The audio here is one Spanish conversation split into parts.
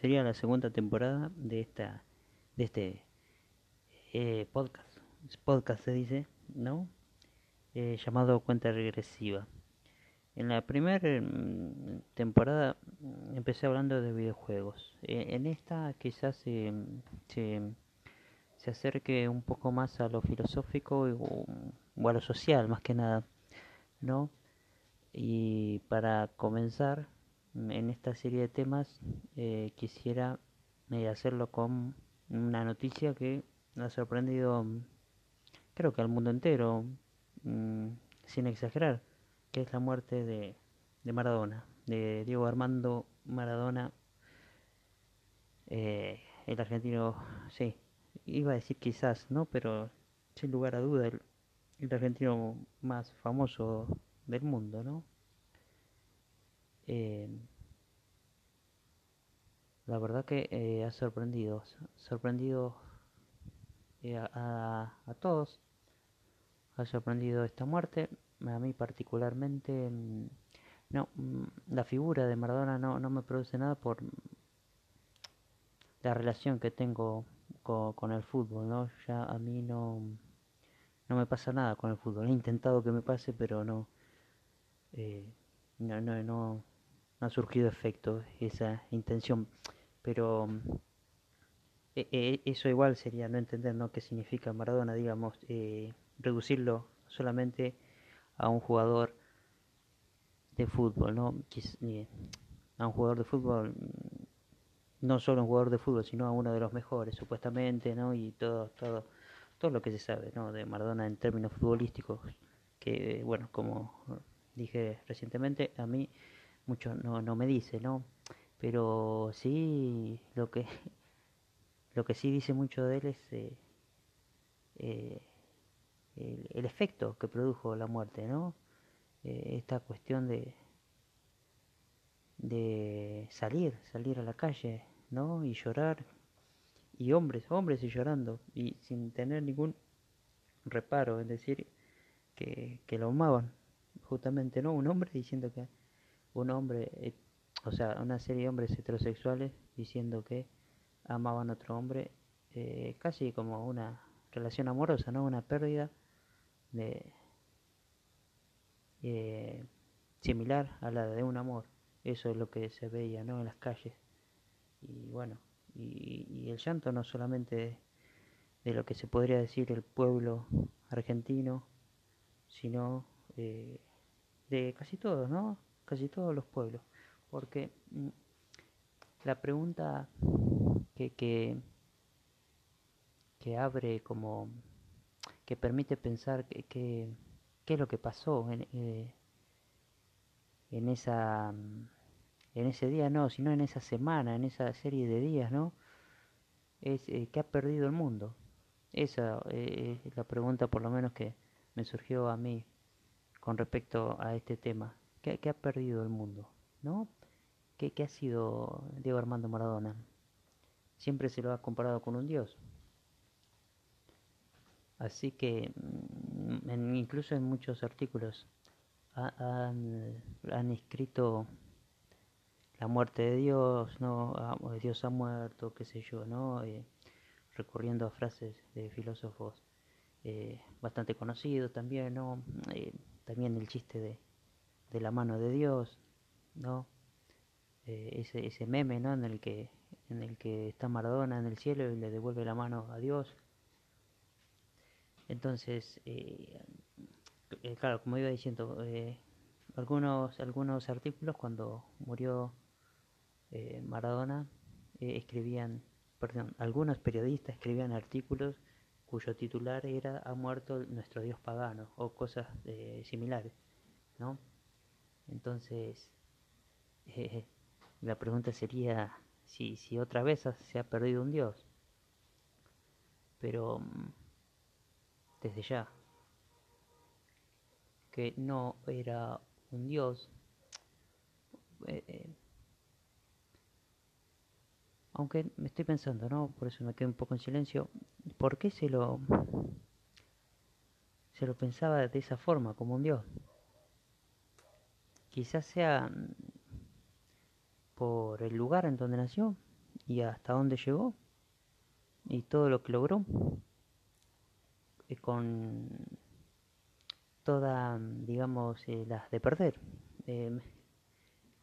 sería la segunda temporada de esta de este eh, podcast. Podcast se dice, ¿no? Eh, llamado Cuenta Regresiva. En la primera mm, temporada mm, empecé hablando de videojuegos. Eh, en esta quizás se, se, se, acerque un poco más a lo filosófico o a lo social, más que nada, ¿no? Y para comenzar en esta serie de temas eh, quisiera eh, hacerlo con una noticia que ha sorprendido creo que al mundo entero, mmm, sin exagerar, que es la muerte de, Maradona, de Diego Armando Maradona, eh, el argentino, sí, iba a decir quizás, ¿no? Pero sin lugar a duda, el argentino más famoso del mundo, ¿no? Eh, la verdad que eh, ha sorprendido, sorprendido eh, a, a, todos, ha sorprendido esta muerte, a mí particularmente, mm, no, mm, la figura de Maradona no, no me produce nada por la relación que tengo con, el fútbol, ¿no? Ya a mí no, no me pasa nada con el fútbol, he intentado que me pase, pero no, eh, no, no, no no ha surgido efecto esa intención. Pero eh, eh, eso igual sería no entender no qué significa Maradona digamos eh, reducirlo solamente a un jugador de fútbol no a un jugador de fútbol no solo un jugador de fútbol sino a uno de los mejores supuestamente no y todo todo todo lo que se sabe no de Maradona en términos futbolísticos que bueno como dije recientemente a mí mucho no, no me dice, ¿no? Pero sí, lo que, lo que sí dice mucho de él es eh, eh, el, efecto que produjo la muerte, ¿no? Eh, esta cuestión de, de salir, salir a la calle, ¿no? Y llorar, y hombres, hombres y llorando, y sin tener ningún reparo, es decir, que, que lo amaban, justamente, ¿no? Un hombre diciendo que un hombre, eh, o sea, una serie de hombres heterosexuales diciendo que amaban a otro hombre, eh, casi como una relación amorosa, ¿no? Una pérdida de eh, similar a la de un amor. Eso es lo que se veía, ¿no? En las calles. Y bueno, y, el llanto no solamente de, lo que se podría decir el pueblo argentino, sino de casi todos, ¿no? Casi todos los pueblos, porque mm, la pregunta que, que, abre como que permite pensar que, que, qué es lo que pasó en, eh, en esa en ese día no, sino en esa semana, en esa serie de días, ¿no? Es eh, que ha perdido el mundo. Esa eh, es la pregunta por lo menos que me surgió a mí con respecto a este tema que, ha perdido el mundo, ¿no? ¿Qué, ¿Qué ha sido Diego Armando Maradona? Siempre se lo ha comparado con un dios. Así que mm, incluso en muchos artículos ha, han, han, escrito la muerte de Dios, no, ah, Dios ha muerto, qué sé yo, no, eh, recurriendo a frases de filósofos eh, bastante conocidos también, no, eh, también el chiste de de la mano de Dios, ¿no? Eh, ese, ese meme, ¿no? En el que en el que está Maradona en el cielo y le devuelve la mano a Dios. Entonces, eh, eh, claro, como iba diciendo, algunos algunos artículos cuando murió Maradona escribían, perdón, algunos periodistas escribían artículos cuyo titular era ha muerto nuestro dios pagano o cosas similares, ¿no? Entonces, la pregunta sería si, otra vez se ha perdido un Dios. Pero mm, desde ya, que no era un Dios, eh, eh, aunque me estoy pensando, ¿no? Por eso me quedo un poco en silencio. ¿Por qué se lo se lo pensaba de esa forma, como un Dios? Quizás sea por el lugar en donde nació y hasta dónde llegó y todo lo que logró con todas, digamos, eh, las de perder. Em,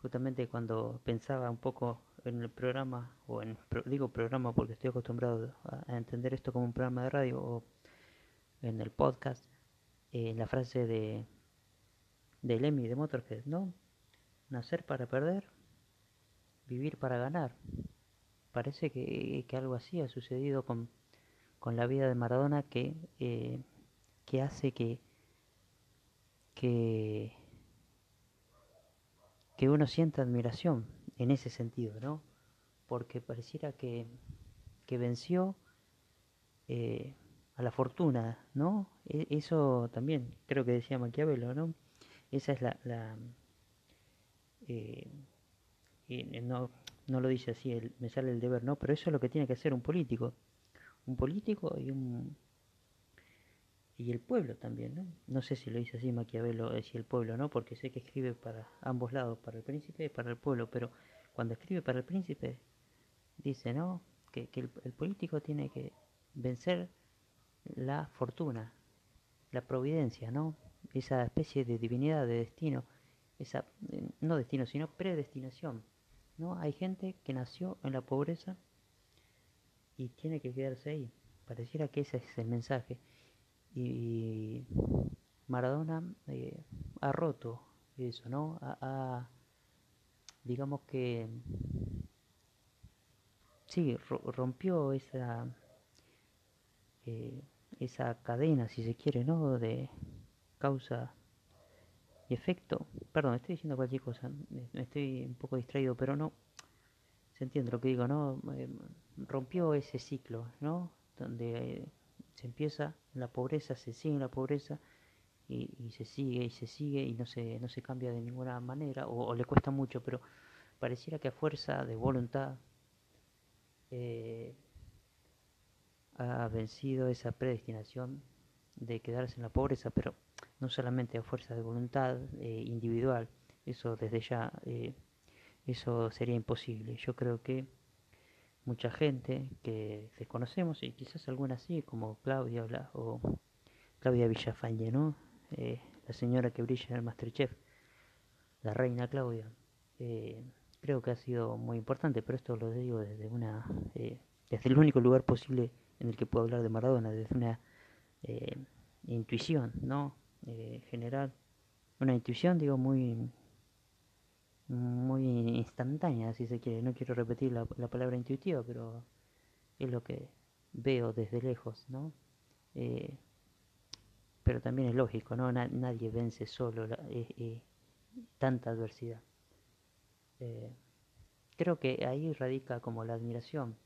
justamente cuando pensaba un poco en el programa, o en, digo programa porque estoy acostumbrado a, entender esto como un programa de radio o en el podcast, en la frase de, de Lemmy de Motorhead, ¿no? Nacer para perder, vivir para ganar. Parece que, que algo así ha sucedido con, con la vida de Maradona que, eh, que hace que, que, que uno sienta admiración en ese sentido, ¿no? Porque pareciera que, que venció eh, a la fortuna, ¿no? E, eso también creo que decía Maquiavelo, ¿no? Esa es la... la eh, no, no lo dice así, me sale el deber, ¿no? Pero eso es lo que tiene que hacer un político. Un político y un... Y el pueblo también, ¿no? No sé si lo dice así Maquiavelo, si el pueblo, ¿no? Porque sé que escribe para ambos lados, para el príncipe y para el pueblo, pero cuando escribe para el príncipe, dice, ¿no? Que, el, político tiene que vencer la fortuna, la providencia, ¿no? Esa especie de divinidad, de destino, esa, eh, no destino, sino predestinación, ¿no? Hay gente que nació en la pobreza y tiene que quedarse ahí. Pareciera que ese es el mensaje. Y Maradona eh, ha roto eso, ¿no? ha, digamos que sí, rompió esa, eh, esa cadena, si se quiere, ¿no? De causa y efecto. Perdón, estoy diciendo cualquier cosa, estoy un poco distraído, pero no, se entiende lo que digo, ¿no? Eh, rompió ese ciclo, ¿no? Donde eh, se empieza en la pobreza, se sigue en la pobreza y, se sigue y se sigue y no se, no se cambia de ninguna manera o, le cuesta mucho, pero pareciera que a fuerza de voluntad eh, ha vencido esa predestinación de quedarse en la pobreza, pero no solamente a fuerza de voluntad eh, individual, eso desde ya, eh, eso sería imposible. Yo creo que mucha gente que desconocemos, y quizás alguna así, como Claudia o, Claudia Villafañe, ¿no? Eh, la señora que brilla en el Masterchef, la reina Claudia. Creo que ha sido muy importante, pero esto lo digo desde una desde el único lugar posible en el que puedo hablar de Maradona, desde una intuición, ¿no? General, una intuición, digo, muy muy instantánea, si se quiere. No quiero repetir la, la palabra intuitiva, pero es lo que veo desde lejos, ¿no? pero también es lógico, ¿no? nadie vence solo eh, eh, tanta adversidad. Eh, creo que ahí radica como la admiración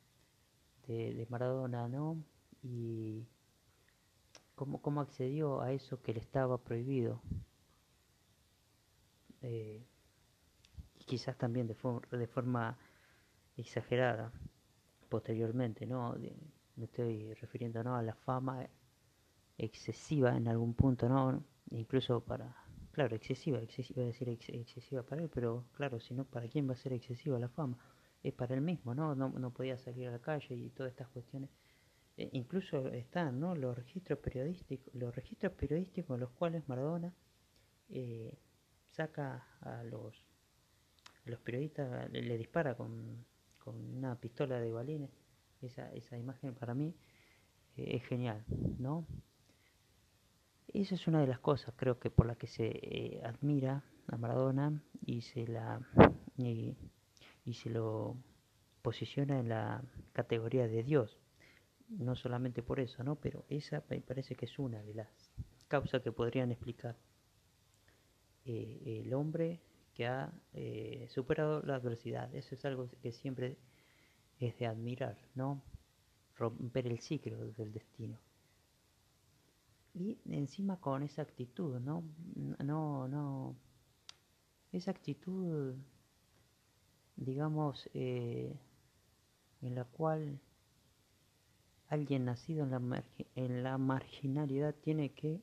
de, Maradona, ¿no? Y cómo, cómo, accedió a eso que le estaba prohibido. y quizás también de, de forma exagerada posteriormente, ¿no? me estoy refiriendo ¿no? a la fama excesiva en algún punto, ¿no? Incluso para, claro, excesiva, excesiva, decir excesiva para él, pero claro, si no, ¿para quién va a ser excesiva la fama? Es para él mismo, ¿no? No, no podía salir a la calle y todas estas cuestiones. E incluso están, ¿no? Los registros periodísticos, los registros periodísticos en los cuales Maradona eh, saca a los, periodistas, le, dispara con, una pistola de balines. Esa, esa imagen para mí eh, es genial, ¿no? Esa es una de las cosas, creo que por la que se eh, admira a Maradona y se la y, se lo posiciona en la categoría de Dios. No solamente por eso, ¿no? Pero esa me parece que es una de las causas que podrían explicar eh, el hombre que ha eh, superado la adversidad. Eso es algo que siempre es de admirar, ¿no? Romper el ciclo del destino. Y encima con esa actitud, ¿no? No, no. Esa actitud, digamos, eh, en la cual alguien nacido en la, en la marginalidad tiene que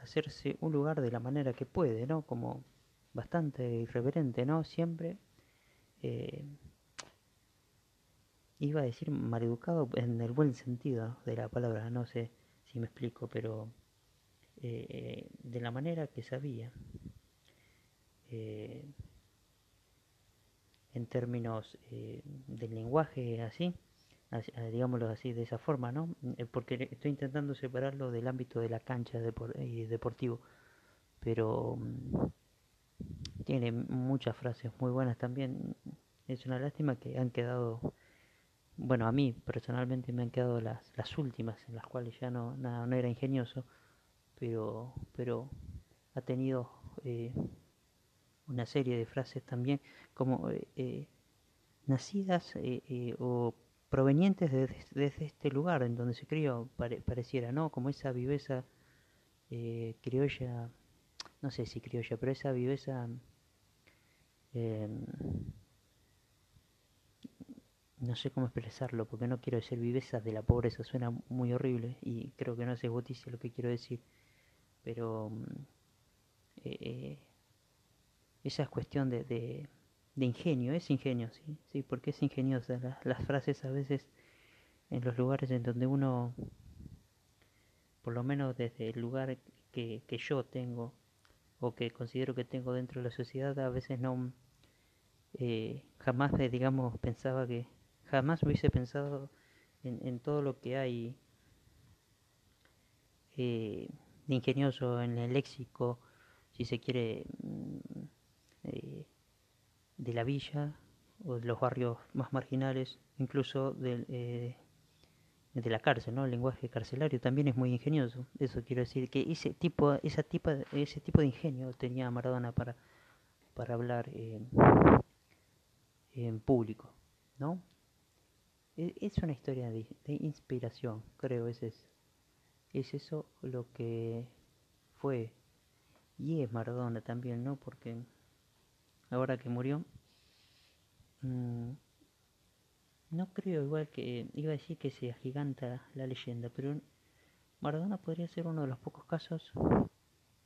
hacerse un lugar de la manera que puede, ¿no? Como bastante irreverente, ¿no? Siempre eh, iba a decir maleducado en el buen sentido de la palabra, no sé si me explico, pero eh, de la manera que sabía, eh, en términos eh, del lenguaje así, digámoslo así, de esa forma, ¿no? Porque estoy intentando separarlo del ámbito de la cancha y deportivo, pero mm, tiene muchas frases muy buenas también. Es una lástima que han quedado bueno, a mí personalmente me han quedado las, las últimas, en las cuales ya no, nada, no era ingenioso, pero, pero ha tenido eh, una serie de frases también como eh, eh, nacidas o provenientes desde de, este lugar en donde se crió, pareciera, ¿no? Como esa viveza criolla, no sé si criolla, pero esa viveza no sé cómo expresarlo, porque no quiero decir viveza de la pobreza, suena muy horrible y creo que no hace justicia lo que quiero decir, pero mm, eh, eh, esa es cuestión de, ingenio, es ingenio, sí, sí, porque es ingeniosa. las frases a veces en los lugares en donde uno, por lo menos desde el lugar que, que yo tengo o que considero que tengo dentro de la sociedad, a veces no, eh, jamás, digamos, pensaba que jamás hubiese pensado en, todo lo que hay eh, de ingenioso en el léxico, si se quiere, mm, eh, de la villa o de los barrios más marginales, incluso eh, de la cárcel, ¿no? El lenguaje carcelario también es muy ingenioso. Eso quiero decir que ese tipo, esa tipo, ese tipo de ingenio tenía Maradona para, para hablar en público, ¿no? E, es una historia de, inspiración, creo, es eso. Es eso lo que fue y es Maradona también, ¿no? Porque ahora que murió, mm, no creo igual que, iba a decir que se agiganta la leyenda, pero Maradona podría ser uno de los pocos casos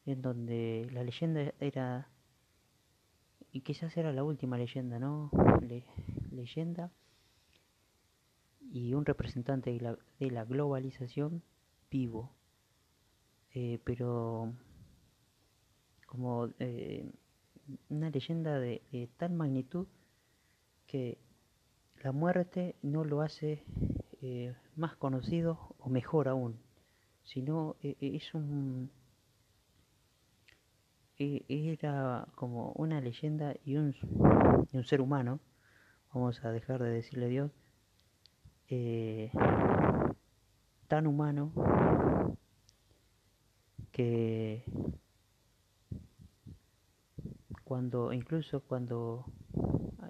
en donde la leyenda era, y quizás era la última leyenda, ¿no? leyenda y un representante de la, de la globalización vivo, eh, pero como eh, una leyenda de, tal magnitud que la muerte no lo hace eh, más conocido o mejor aún, sino es un era como una leyenda y un, y un ser humano, vamos a dejar de decirle Dios, eh, tan humano que cuando incluso cuando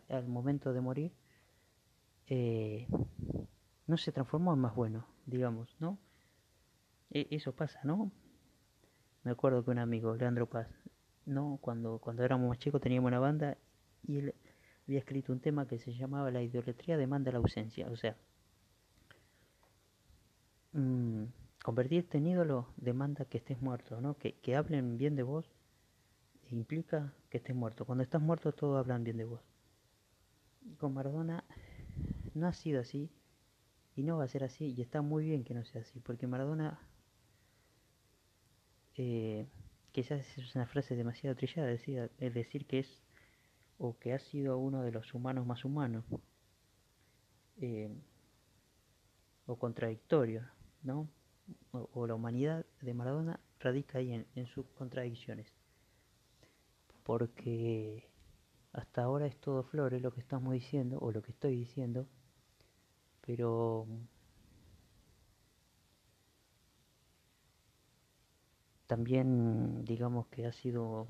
al momento de morir eh, no se transformó en más bueno digamos no e, eso pasa no me acuerdo que un amigo Leandro Paz no cuando cuando éramos más chicos teníamos una banda y él había escrito un tema que se llamaba la idolatría demanda la ausencia o sea Mm, convertirte en ídolo demanda que estés muerto, ¿no? Que, que hablen bien de vos implica que estés muerto. Cuando estás muerto todos hablan bien de vos. con Maradona no ha sido así y no va a ser así y está muy bien que no sea así porque Maradona eh, quizás es una frase demasiado trillada decir, es decir que es o que ha sido uno de los humanos más humanos eh, o contradictorio ¿no? O, la humanidad de Maradona radica ahí en, sus contradicciones. Porque hasta ahora es todo flores lo que estamos diciendo, o lo que estoy diciendo, pero también digamos que ha sido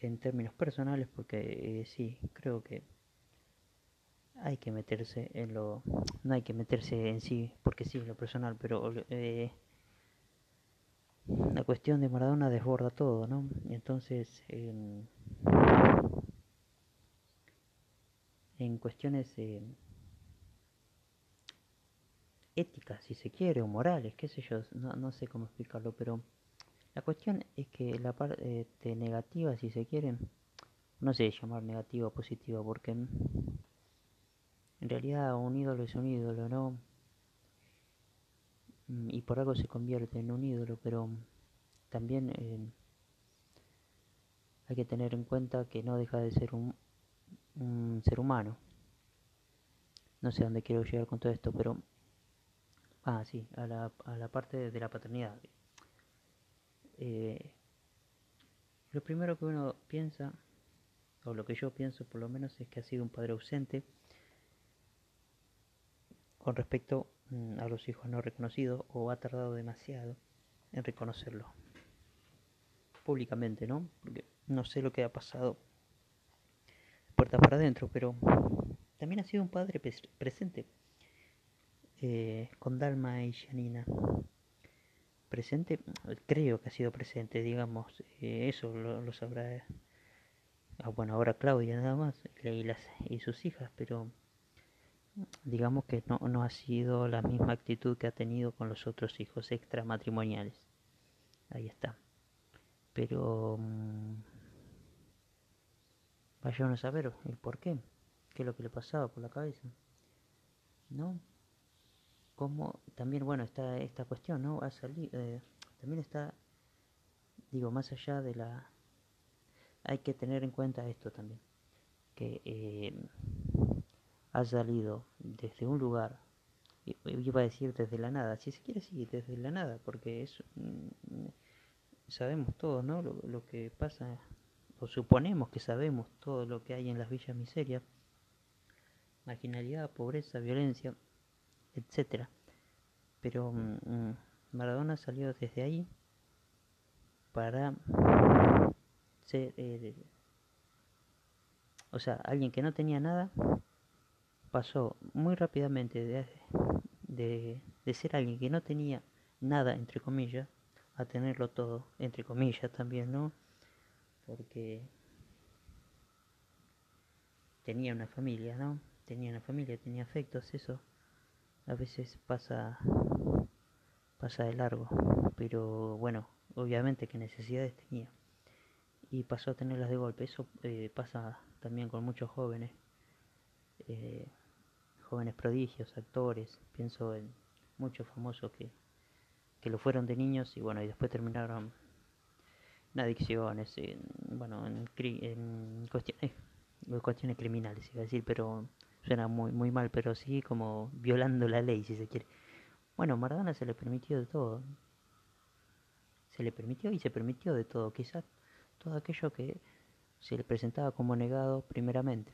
en términos personales porque eh, sí creo que hay que meterse en lo no hay que meterse en sí porque sí en lo personal pero eh, la cuestión de Maradona desborda todo no entonces en, cuestiones eh, éticas si se quiere o morales qué sé yo no, no sé cómo explicarlo pero la cuestión es que la parte negativa si se quiere no sé llamar negativa o positiva, porque en realidad un ídolo es un ídolo, ¿no? Y por algo se convierte en un ídolo, pero también eh, hay que tener en cuenta que no deja de ser un, ser humano. No sé dónde quiero llegar con todo esto, pero... Ah, sí, a la, a la parte de la paternidad. Eh, lo primero que uno piensa, o lo que yo pienso por lo menos, es que ha sido un padre ausente con respecto a los hijos no reconocidos o ha tardado demasiado en reconocerlo públicamente, ¿no? Porque no sé lo que ha pasado puertas para adentro, pero también ha sido un padre presente eh, con Dalma y Janina. Presente, creo que ha sido presente, digamos, eh, eso lo, sabrá. Ah, bueno, ahora Claudia nada más y, y sus hijas, pero digamos que no, no ha sido la misma actitud que ha tenido con los otros hijos extramatrimoniales. Ahí está. Pero mmm, a saber el por qué, qué es lo que le pasaba por la cabeza. ¿No? Como también, bueno, está esta cuestión, ¿no? Ha salido, eh, también está, digo, más allá de la... Hay que tener en cuenta esto también, que eh, ha salido desde un lugar, iba a decir desde la nada, si se quiere sí, desde la nada, porque es, mm, sabemos todo, ¿no? Lo, que pasa, o suponemos que sabemos todo lo que hay en las villas miserias, marginalidad, pobreza, violencia, etcétera. Pero mm, mm, Maradona salió desde ahí para ser, eh, o sea, alguien que no tenía nada pasó muy rápidamente de, de, ser alguien que no tenía nada, entre comillas, a tenerlo todo, entre comillas también, ¿no? Porque tenía una familia, ¿no? Tenía una familia, tenía afectos, eso a veces pasa pasa de largo, pero bueno, obviamente que necesidades tenía y pasó a tenerlas de golpe. Eso eh, pasa también con muchos jóvenes, eh, jóvenes prodigios, actores. Pienso en muchos famosos que que lo fueron de niños y bueno, y después terminaron en adicciones, en, bueno, en, en cuestiones, cuestiones criminales, iba a decir, pero suena muy, muy mal, pero sí como violando la ley, si se quiere. Bueno, Maradona se le permitió de todo. Se le permitió y se permitió de todo, quizás todo aquello que se le presentaba como negado primeramente.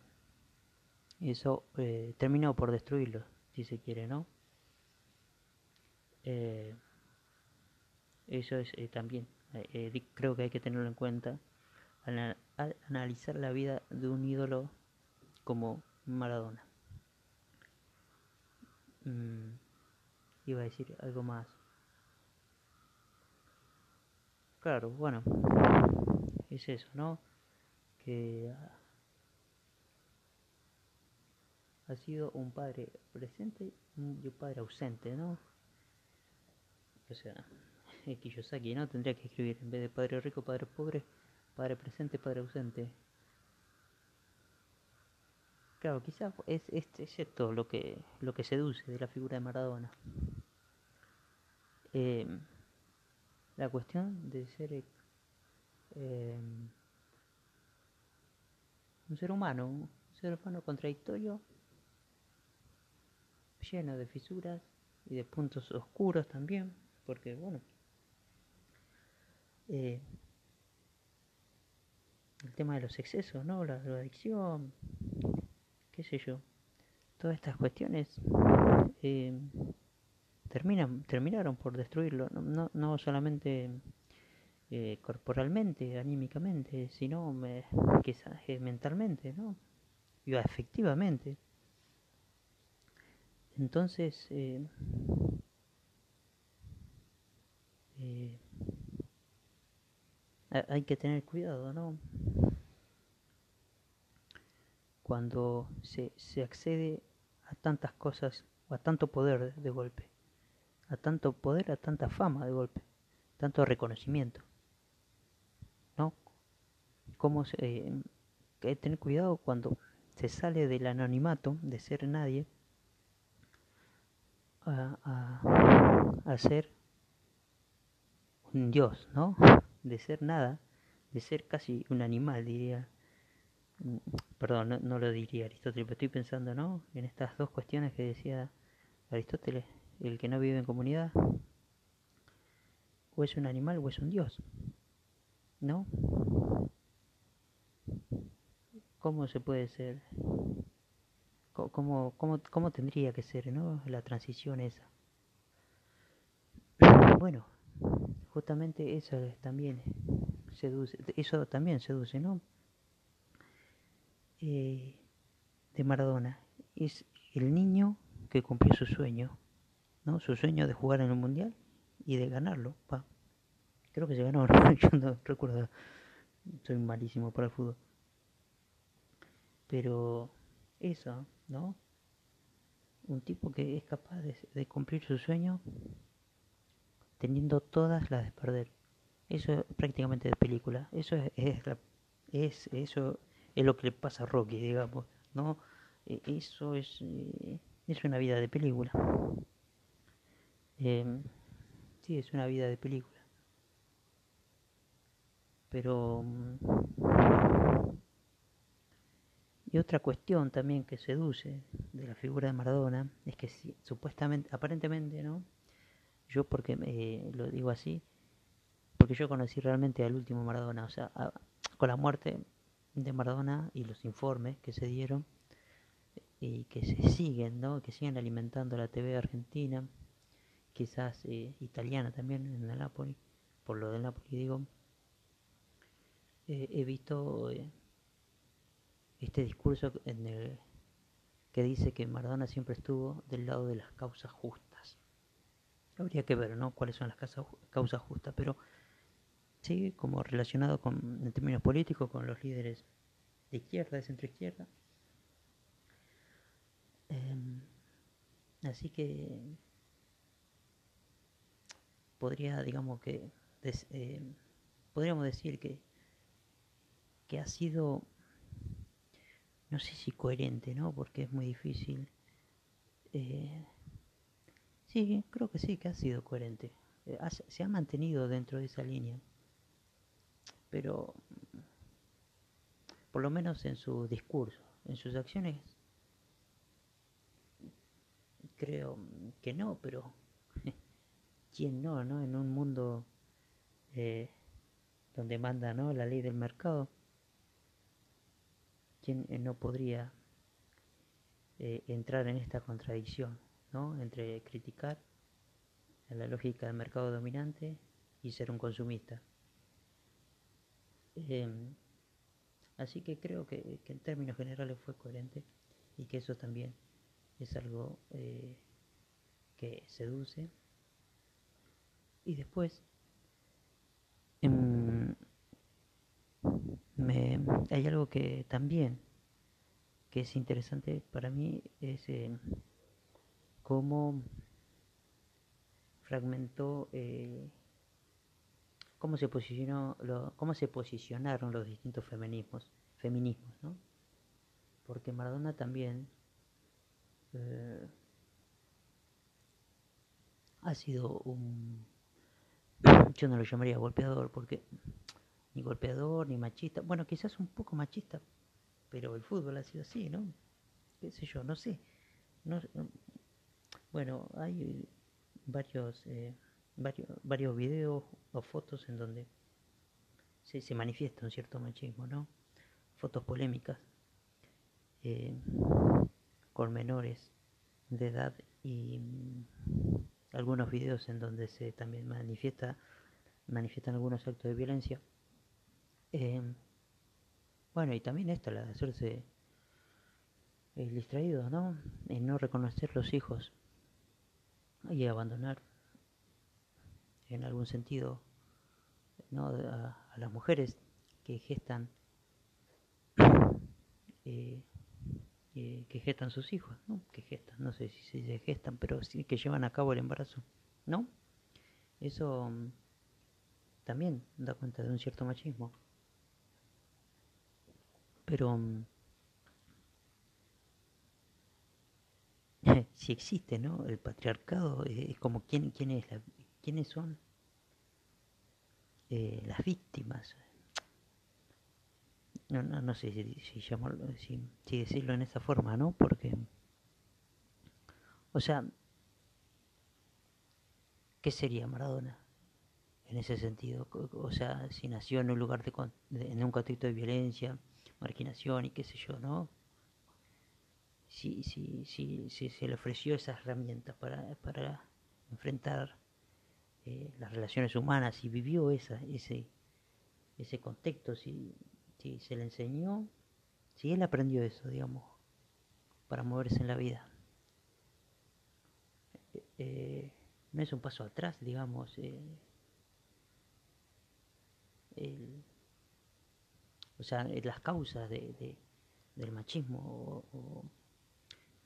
Y eso eh, terminó por destruirlo, si se quiere, ¿no? Eh, eso es eh, también, eh, eh, creo que hay que tenerlo en cuenta al, analizar la vida de un ídolo como Maradona. Mm, iba a decir algo más. Claro, bueno, es eso, ¿no? Que ha sido un padre presente y un padre ausente, ¿no? O sea, Kiyosaki, ¿no? Tendría que escribir en vez de padre rico, padre pobre, padre presente, padre ausente. Claro, quizás es, es, es, esto lo que, lo que seduce de la figura de Maradona. Eh, la cuestión de ser eh, un ser humano, un ser humano contradictorio, lleno de fisuras y de puntos oscuros también, porque bueno, eh, el tema de los excesos, ¿no? La adicción, qué sé yo. Todas estas cuestiones eh, terminan, terminaron por destruirlo, no, no solamente eh, corporalmente, anímicamente, sino quizás mentalmente, ¿no? Y efectivamente. Entonces, eh, hay que tener cuidado, ¿no? Cuando se, se accede a tantas cosas o a tanto poder de, golpe, a tanto poder, a tanta fama de golpe, tanto reconocimiento, ¿no? Como se, que hay que tener cuidado cuando se sale del anonimato de ser nadie a, a, a ser un dios, ¿no? De ser nada, de ser casi un animal, diría. Perdón, no, no lo diría Aristóteles, pero estoy pensando, ¿no? En estas dos cuestiones que decía Aristóteles, el que no vive en comunidad, o es un animal o es un dios, ¿no? ¿Cómo se puede ser? ¿Cómo, cómo, cómo tendría que ser, ¿no? La transición esa. Bueno, justamente eso también seduce, eso también seduce, ¿no? Eh, de Maradona es el niño que cumplió su sueño, ¿no? Su sueño de jugar en el mundial y de ganarlo. Pa. Creo que se ganó, yo no recuerdo, soy malísimo para el fútbol. Pero eso, ¿no? Un tipo que es capaz de, cumplir su sueño teniendo todas las de perder. Eso es prácticamente de película. Eso es, es, es, eso es lo que le pasa a Rocky, digamos, ¿no? E, eso es, eh, es una vida de película. Eh, sí, es una vida de película. Pero... Y otra cuestión también que seduce de la figura de Maradona es que si, supuestamente, aparentemente, ¿no? Yo porque eh, lo digo así, porque yo conocí realmente al último Maradona, o sea, con la muerte de Maradona y los informes que se dieron y que se siguen, ¿no? Que siguen alimentando la TV argentina, quizás eh, italiana también en el Napoli, por lo del Napoli digo, eh, he visto eh, este discurso en el que dice que Maradona siempre estuvo del lado de las causas justas. Habría que ver, ¿no? Cuáles son las causas justas, pero sí, como relacionado con, en términos políticos, con los líderes de izquierda, de centro izquierda. Eh, así que podría, digamos que, eh, podríamos decir que, que ha sido, no sé si coherente, ¿no? Porque es muy difícil. Eh, sí, creo que sí, que ha sido coherente. Eh, se ha mantenido dentro de esa línea. Pero, por lo menos en su discurso, en sus acciones, creo que no, pero ¿quién no, no? En un mundo eh, donde manda ¿no? la ley del mercado, ¿quién eh, no podría eh, entrar en esta contradicción ¿no? entre criticar la lógica del mercado dominante y ser un consumista? Eh, así que creo que, en términos generales fue coherente y que eso también es algo eh, que seduce. Y después eh, me, hay algo que también que es interesante para mí es eh, cómo fragmentó eh, cómo se posicionó lo, cómo se posicionaron los distintos feminismos feminismos ¿no? porque Maradona también eh, ha sido un yo no lo llamaría golpeador porque ni golpeador ni machista. Bueno quizás un poco machista pero el fútbol ha sido así no qué sé yo no sé. No, bueno hay varios eh, varios, varios videos o fotos en donde se, manifiesta un cierto machismo, ¿no? Fotos polémicas eh, con menores de edad y mm, algunos videos en donde se también manifiesta manifiestan algunos actos de violencia. Eh, bueno, y también esto, la de hacerse el distraído, ¿no? En no reconocer los hijos y abandonar en algún sentido ¿no? a, a las mujeres que gestan eh, eh, que gestan sus hijos, ¿no? Que gestan, no sé si se gestan, pero sí que llevan a cabo el embarazo, ¿no? Eso um, también da cuenta de un cierto machismo. Pero mm, si existe, ¿no? El patriarcado eh, es como quién, quién quiénes son eh, las víctimas. No, no, no sé si, si, llamarlo, si, si decirlo en esa forma, ¿no? Porque, o sea, ¿qué sería Maradona? en ese sentido. O sea, si nació en un lugar de, en un contexto de violencia, marginación y qué sé yo, ¿no? Si, si, si, si se le ofreció esas herramientas para, para enfrentar eh, las relaciones humanas y vivió esa, ese, ese contexto, si, si se le enseñó, si él aprendió eso, digamos, para moverse en la vida. Eh, eh, no es un paso atrás, digamos, o sea, las causas de, del machismo, o,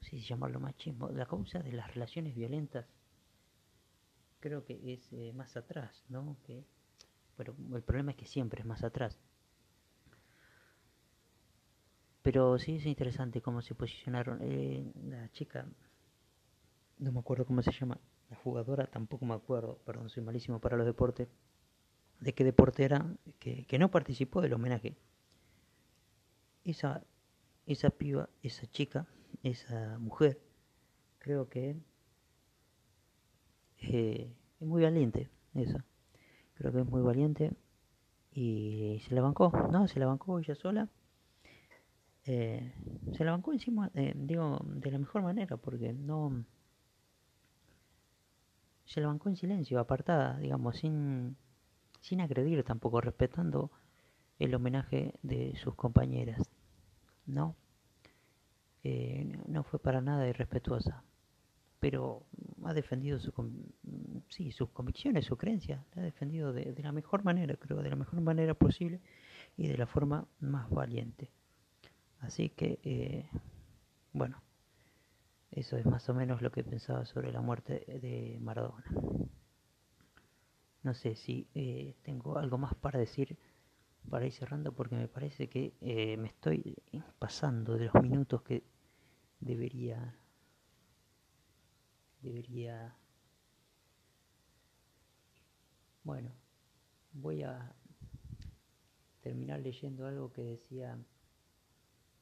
si llamarlo machismo, la causa de las relaciones violentas, creo que es eh, más atrás, ¿no? Que, pero el problema es que siempre es más atrás. Pero sí es interesante cómo se posicionaron. Eh, la chica, no me acuerdo cómo se llama, la jugadora, tampoco me acuerdo, perdón, soy malísimo para los deportes de qué deporte era, que, que no participó del homenaje. Esa, esa piba, esa chica, esa mujer, creo que eh, es muy valiente, esa. Creo que es muy valiente y se la bancó, ¿no? Se la bancó ella sola. Eh, se la bancó encima, eh, digo, de la mejor manera, porque no... Se la bancó en silencio, apartada, digamos, sin sin agredir tampoco, respetando el homenaje de sus compañeras. No, eh, no fue para nada irrespetuosa, pero ha defendido su, sí, sus convicciones, su creencia, la ha defendido de, la mejor manera, creo, de la mejor manera posible y de la forma más valiente. Así que, eh, bueno, eso es más o menos lo que pensaba sobre la muerte de Maradona. No sé si eh, tengo algo más para decir para ir cerrando porque me parece que eh, me estoy pasando de los minutos que debería debería bueno voy a terminar leyendo algo que decía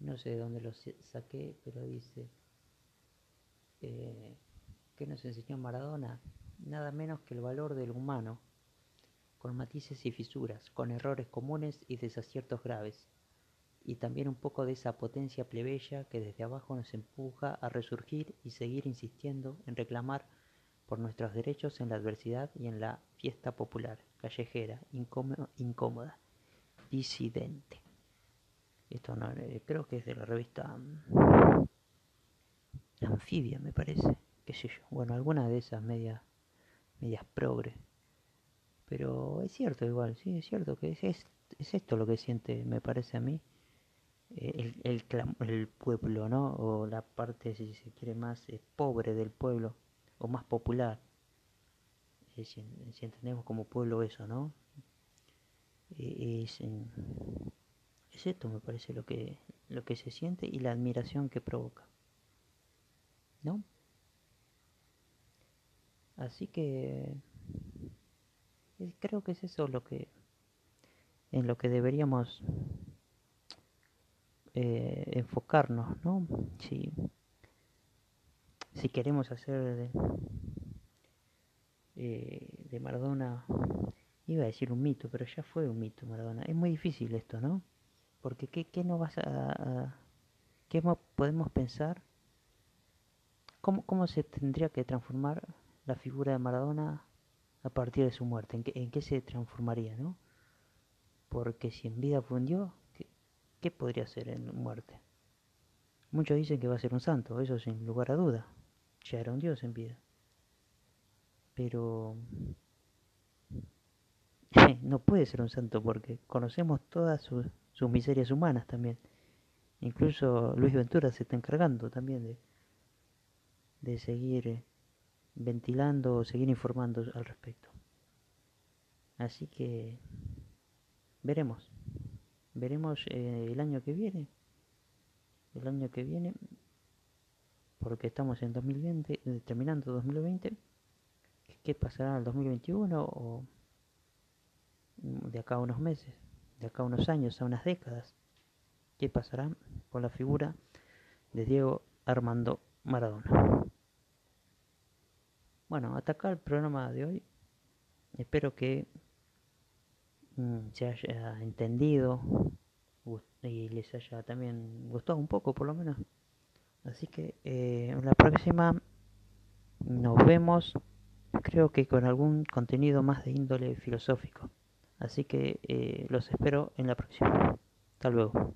no sé de dónde lo saqué pero dice eh, que nos enseñó Maradona nada menos que el valor del humano con matices y fisuras, con errores comunes y desaciertos graves, y también un poco de esa potencia plebeya que desde abajo nos empuja a resurgir y seguir insistiendo en reclamar por nuestros derechos en la adversidad y en la fiesta popular, callejera, incómoda, disidente. Esto no, eh, creo que es de la revista mm, Anfibia, me parece, qué sé yo. Bueno, alguna de esas medias, medias progre pero es cierto igual, sí, es cierto que es, es, esto lo que siente, me parece a mí, eh, el, el, pueblo, ¿no? O la parte, si se quiere, más eh, pobre del pueblo, o más popular. Eh, si, entendemos como pueblo eso, ¿no? es, es esto, me parece, lo que, lo que se siente y la admiración que provoca. ¿No? Así que creo que es eso lo que en lo que deberíamos eh, enfocarnos, ¿no? Si, si queremos hacer de, eh, de Maradona, iba a decir un mito, pero ya fue un mito Maradona. Es muy difícil esto, ¿no? Porque ¿qué, qué no vas a, a qué podemos pensar? ¿Cómo, ¿Cómo se tendría que transformar la figura de Maradona a partir de su muerte? ¿En qué, se transformaría, no? Porque si en vida fue un Dios, ¿qué, podría ser en muerte? Muchos dicen que va a ser un santo, eso sin lugar a duda. Ya era un Dios en vida. Pero no puede ser un santo porque conocemos todas sus, sus miserias humanas también. Incluso Luis Ventura se está encargando también de, de seguir eh, ventilando o seguir informando al respecto. Así que veremos, veremos eh, el año que viene. El año que viene, porque estamos en 2020, eh, terminando 2020. ¿Qué pasará en el 2021 o de acá a unos meses, de acá a unos años, a unas décadas? ¿Qué pasará con la figura de Diego Armando Maradona? Bueno, hasta acá el programa de hoy. Espero que mm, se haya entendido y les haya también gustado un poco por lo menos. Así que eh, en la próxima nos vemos, creo que con algún contenido más de índole filosófico. Así que eh, los espero en la próxima. Hasta luego.